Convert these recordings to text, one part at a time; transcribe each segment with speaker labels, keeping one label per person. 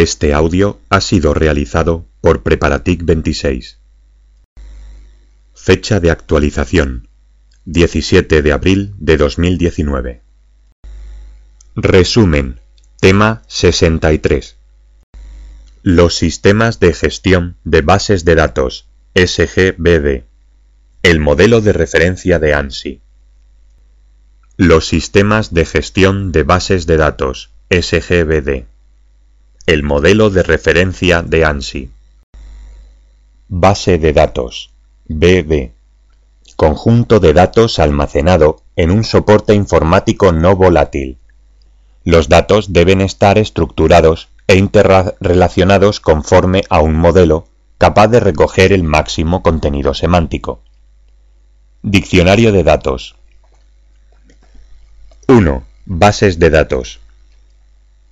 Speaker 1: Este audio ha sido realizado por Preparatic 26. Fecha de actualización 17 de abril de 2019. Resumen. Tema 63. Los sistemas de gestión de bases de datos SGBD. El modelo de referencia de ANSI. Los sistemas de gestión de bases de datos SGBD. El modelo de referencia de ANSI. Base de datos BD. Conjunto de datos almacenado en un soporte informático no volátil. Los datos deben estar estructurados e interrelacionados conforme a un modelo capaz de recoger el máximo contenido semántico. Diccionario de datos 1. Bases de datos.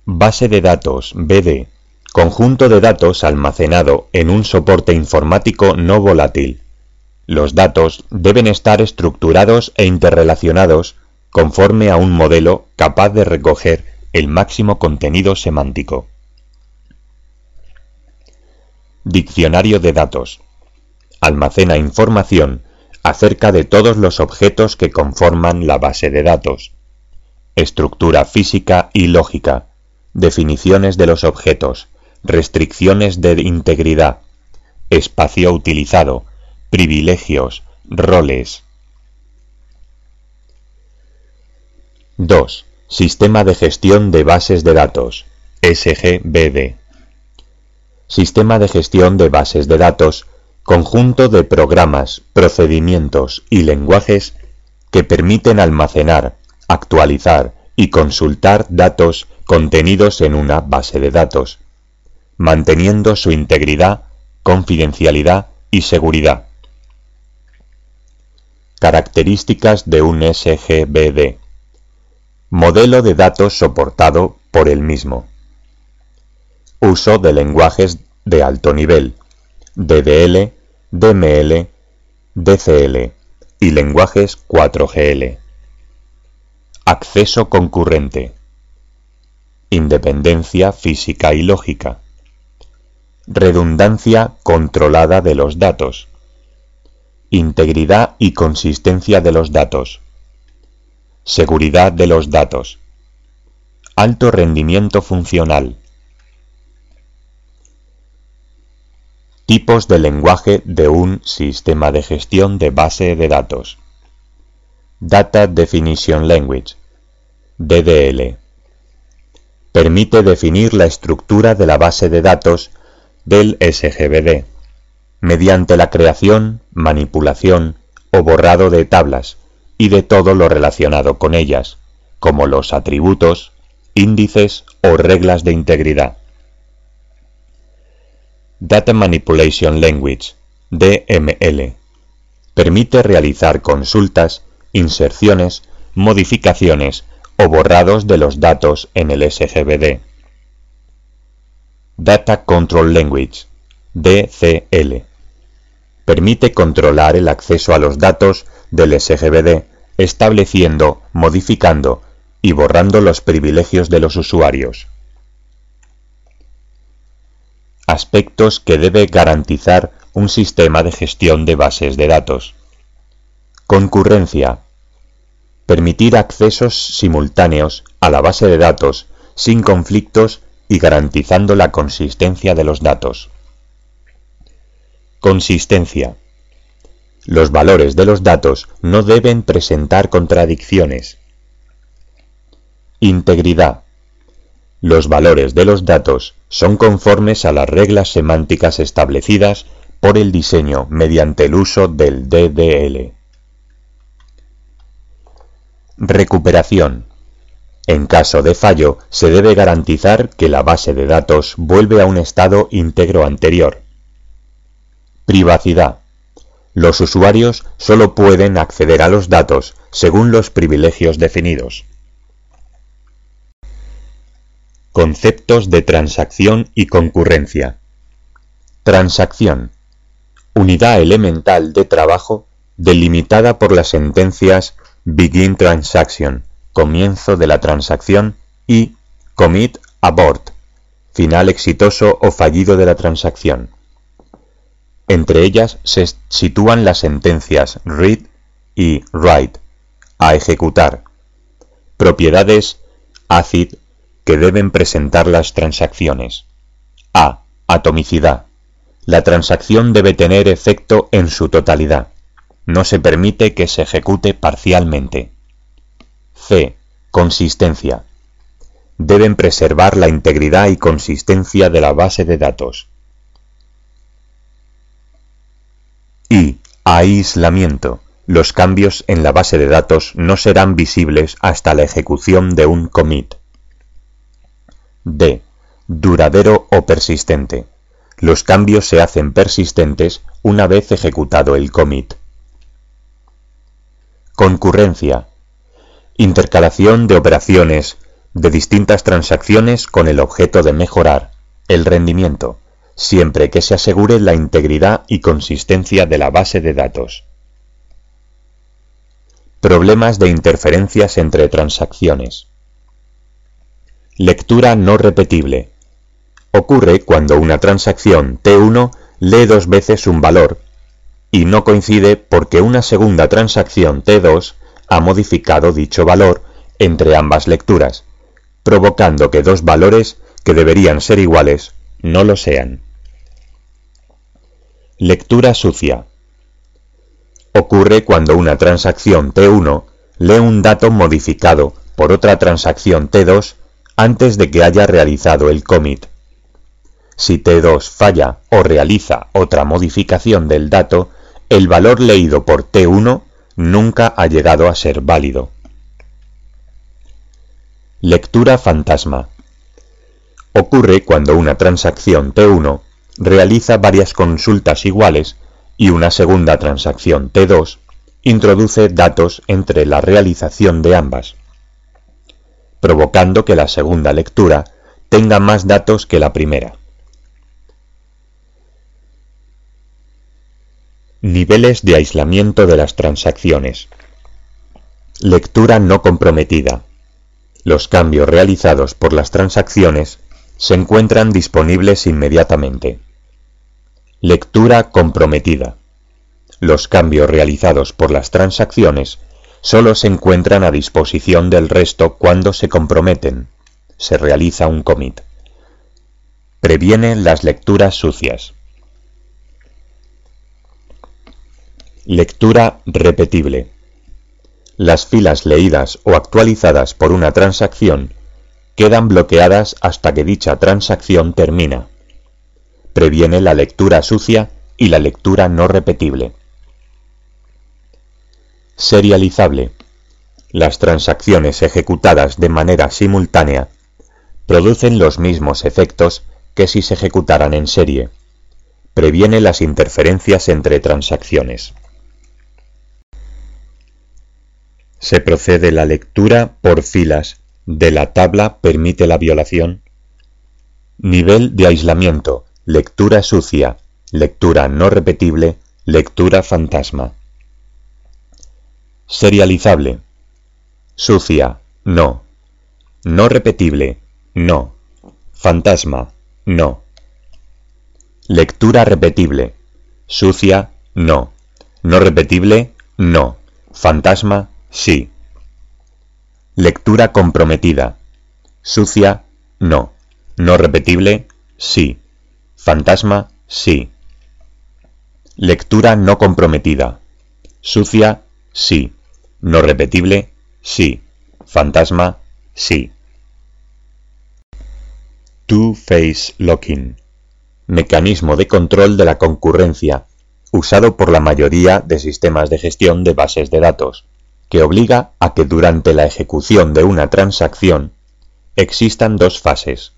Speaker 1: Base de datos BD. Conjunto de datos almacenado en un soporte informático no volátil. Los datos deben estar estructurados e interrelacionados conforme a un modelo capaz de recoger el máximo contenido semántico. Diccionario de datos. Almacena información acerca de todos los objetos que conforman la base de datos. Estructura física y lógica. Definiciones de los objetos. Restricciones de integridad. Espacio utilizado. Privilegios. Roles. 2. Sistema de gestión de bases de datos. SGBD. Sistema de gestión de bases de datos, conjunto de programas, procedimientos y lenguajes que permiten almacenar, actualizar y consultar datos contenidos en una base de datos, manteniendo su integridad, confidencialidad y seguridad. Características de un SGBD. Modelo de datos soportado por el mismo. Uso de lenguajes de alto nivel, DDL, DML, DCL y lenguajes 4GL. Acceso concurrente. Independencia física y lógica. Redundancia controlada de los datos. Integridad y consistencia de los datos. Seguridad de los datos. Alto rendimiento funcional. Tipos de lenguaje de un sistema de gestión de base de datos. Data Definition Language, DDL. Permite definir la estructura de la base de datos del SGBD mediante la creación, manipulación o borrado de tablas y de todo lo relacionado con ellas, como los atributos, índices o reglas de integridad. Data Manipulation Language, DML. Permite realizar consultas inserciones, modificaciones o borrados de los datos en el SGBD. Data Control Language, DCL. Permite controlar el acceso a los datos del SGBD, estableciendo, modificando y borrando los privilegios de los usuarios. Aspectos que debe garantizar un sistema de gestión de bases de datos. Concurrencia. Permitir accesos simultáneos a la base de datos sin conflictos y garantizando la consistencia de los datos. Consistencia. Los valores de los datos no deben presentar contradicciones. Integridad. Los valores de los datos son conformes a las reglas semánticas establecidas por el diseño mediante el uso del DDL. Recuperación. En caso de fallo, se debe garantizar que la base de datos vuelve a un estado íntegro anterior. Privacidad. Los usuarios solo pueden acceder a los datos según los privilegios definidos. Conceptos de transacción y concurrencia. Transacción. Unidad elemental de trabajo delimitada por las sentencias begin transaction, comienzo de la transacción, y commit abort, final exitoso o fallido de la transacción. Entre ellas se sitúan las sentencias read y write, a ejecutar, propiedades ACID que deben presentar las transacciones. A. Atomicidad. La transacción debe tener efecto en su totalidad. No se permite que se ejecute parcialmente. C. Consistencia. Deben preservar la integridad y consistencia de la base de datos. Y. Aislamiento. Los cambios en la base de datos no serán visibles hasta la ejecución de un commit. D. Duradero o persistente. Los cambios se hacen persistentes una vez ejecutado el commit. Concurrencia. Intercalación de operaciones de distintas transacciones con el objeto de mejorar el rendimiento, siempre que se asegure la integridad y consistencia de la base de datos. Problemas de interferencias entre transacciones. Lectura no repetible. Ocurre cuando una transacción T1 lee dos veces un valor y no coincide porque una segunda transacción T2 ha modificado dicho valor entre ambas lecturas, provocando que dos valores que deberían ser iguales no lo sean. Lectura sucia. Ocurre cuando una transacción T1 lee un dato modificado por otra transacción T2 antes de que haya realizado el commit. Si T2 falla o realiza otra modificación del dato, el valor leído por T1 nunca ha llegado a ser válido. Lectura fantasma. Ocurre cuando una transacción T1 realiza varias consultas iguales y una segunda transacción T2 introduce datos entre la realización de ambas provocando que la segunda lectura tenga más datos que la primera. Niveles de aislamiento de las transacciones. Lectura no comprometida. Los cambios realizados por las transacciones se encuentran disponibles inmediatamente. Lectura comprometida. Los cambios realizados por las transacciones solo se encuentran a disposición del resto cuando se comprometen. Se realiza un commit. Previene las lecturas sucias. Lectura repetible. Las filas leídas o actualizadas por una transacción quedan bloqueadas hasta que dicha transacción termina. Previene la lectura sucia y la lectura no repetible. Serializable. Las transacciones ejecutadas de manera simultánea producen los mismos efectos que si se ejecutaran en serie. Previene las interferencias entre transacciones. Se procede la lectura por filas de la tabla permite la violación. Nivel de aislamiento, lectura sucia, lectura no repetible, lectura fantasma. Serializable. Sucia, no. No repetible, no. Fantasma, no. Lectura repetible. Sucia, no. No repetible, no. Fantasma, sí. Lectura comprometida. Sucia, no. No repetible, sí. Fantasma, sí. Lectura no comprometida. Sucia, sí. No repetible, sí. Fantasma, sí. Two-Phase Locking. Mecanismo de control de la concurrencia, usado por la mayoría de sistemas de gestión de bases de datos, que obliga a que durante la ejecución de una transacción existan dos fases.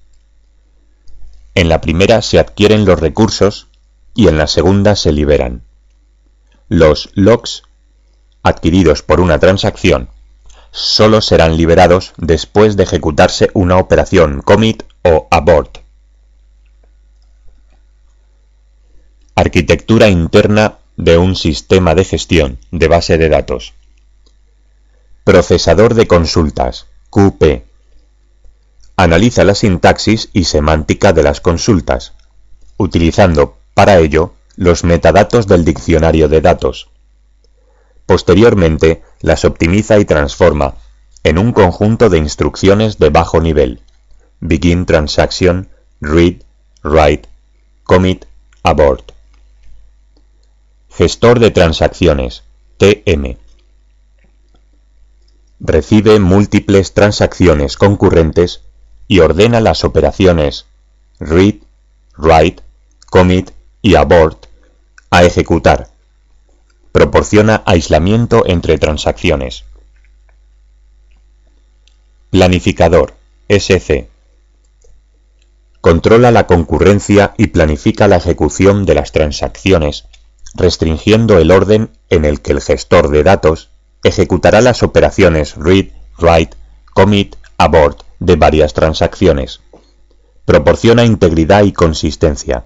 Speaker 1: En la primera se adquieren los recursos y en la segunda se liberan. Los locks adquiridos por una transacción solo serán liberados después de ejecutarse una operación commit o abort. Arquitectura interna de un sistema de gestión de base de datos. Procesador de consultas, QP. Analiza la sintaxis y semántica de las consultas, utilizando para ello los metadatos del diccionario de datos. Posteriormente, las optimiza y transforma en un conjunto de instrucciones de bajo nivel, begin transaction, read, write, commit, abort. Gestor de transacciones, TM. Recibe múltiples transacciones concurrentes y ordena las operaciones read, write, commit y abort a ejecutar. Proporciona aislamiento entre transacciones. Planificador, SC. Controla la concurrencia y planifica la ejecución de las transacciones, restringiendo el orden en el que el gestor de datos ejecutará las operaciones read, write, commit, abort de varias transacciones. Proporciona integridad y consistencia.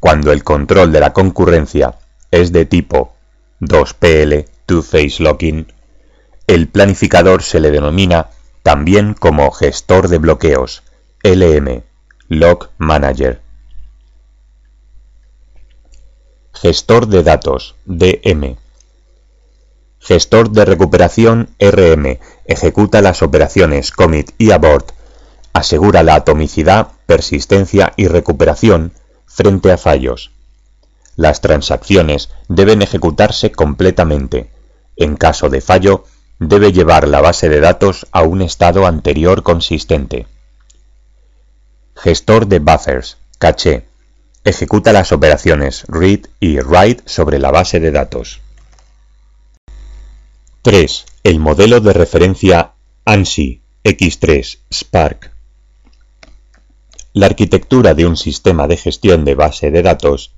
Speaker 1: Cuando el control de la concurrencia es de tipo 2PL, Two-Phase Locking, el planificador se le denomina también como gestor de bloqueos, LM, Log Manager. Gestor de datos, DM. Gestor de recuperación, RM, ejecuta las operaciones commit y abort, asegura la atomicidad, persistencia y recuperación frente a fallos. Las transacciones deben ejecutarse completamente. En caso de fallo, debe llevar la base de datos a un estado anterior consistente. Gestor de buffers, caché. Ejecuta las operaciones read y write sobre la base de datos. 3. El modelo de referencia ANSI X3 Spark la arquitectura de un sistema de gestión de base de datos,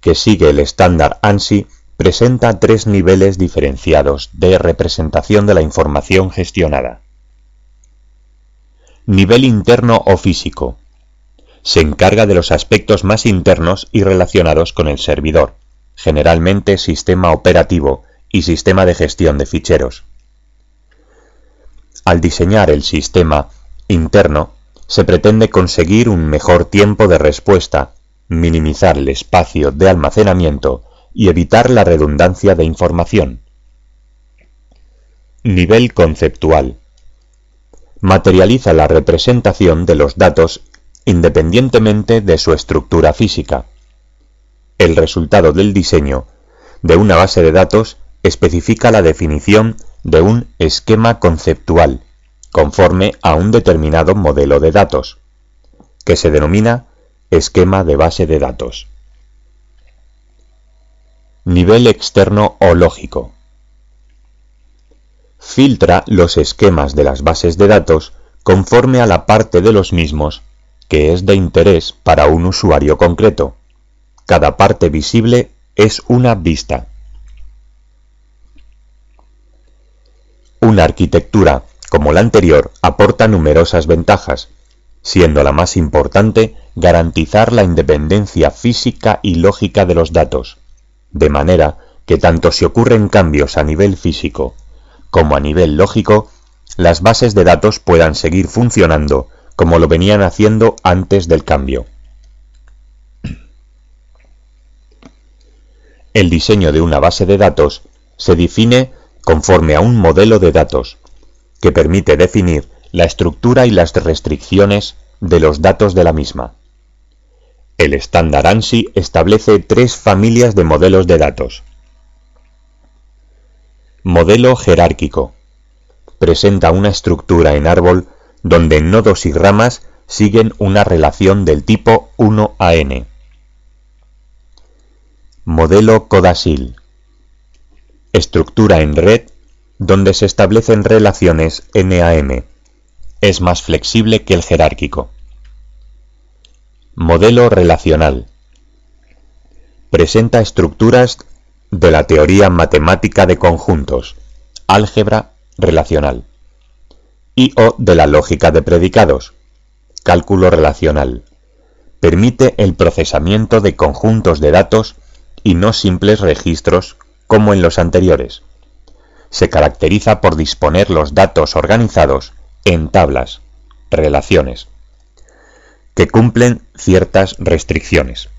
Speaker 1: que sigue el estándar ANSI, presenta tres niveles diferenciados de representación de la información gestionada. Nivel interno o físico. Se encarga de los aspectos más internos y relacionados con el servidor, generalmente sistema operativo y sistema de gestión de ficheros. Al diseñar el sistema interno, se pretende conseguir un mejor tiempo de respuesta, minimizar el espacio de almacenamiento y evitar la redundancia de información. Nivel conceptual. Materializa la representación de los datos independientemente de su estructura física. El resultado del diseño de una base de datos especifica la definición de un esquema conceptual conforme a un determinado modelo de datos, que se denomina esquema de base de datos. Nivel externo o lógico. Filtra los esquemas de las bases de datos conforme a la parte de los mismos que es de interés para un usuario concreto. Cada parte visible es una vista. Una arquitectura como la anterior, aporta numerosas ventajas, siendo la más importante garantizar la independencia física y lógica de los datos, de manera que tanto si ocurren cambios a nivel físico como a nivel lógico, las bases de datos puedan seguir funcionando como lo venían haciendo antes del cambio. El diseño de una base de datos se define conforme a un modelo de datos, que permite definir la estructura y las restricciones de los datos de la misma. El estándar ANSI establece tres familias de modelos de datos. Modelo jerárquico. Presenta una estructura en árbol donde nodos y ramas siguen una relación del tipo 1 a n. Modelo Codasil. Estructura en red donde se establecen relaciones NAM. Es más flexible que el jerárquico. Modelo relacional. Presenta estructuras de la teoría matemática de conjuntos, álgebra relacional, y o de la lógica de predicados, cálculo relacional. Permite el procesamiento de conjuntos de datos y no simples registros como en los anteriores se caracteriza por disponer los datos organizados en tablas, relaciones, que cumplen ciertas restricciones.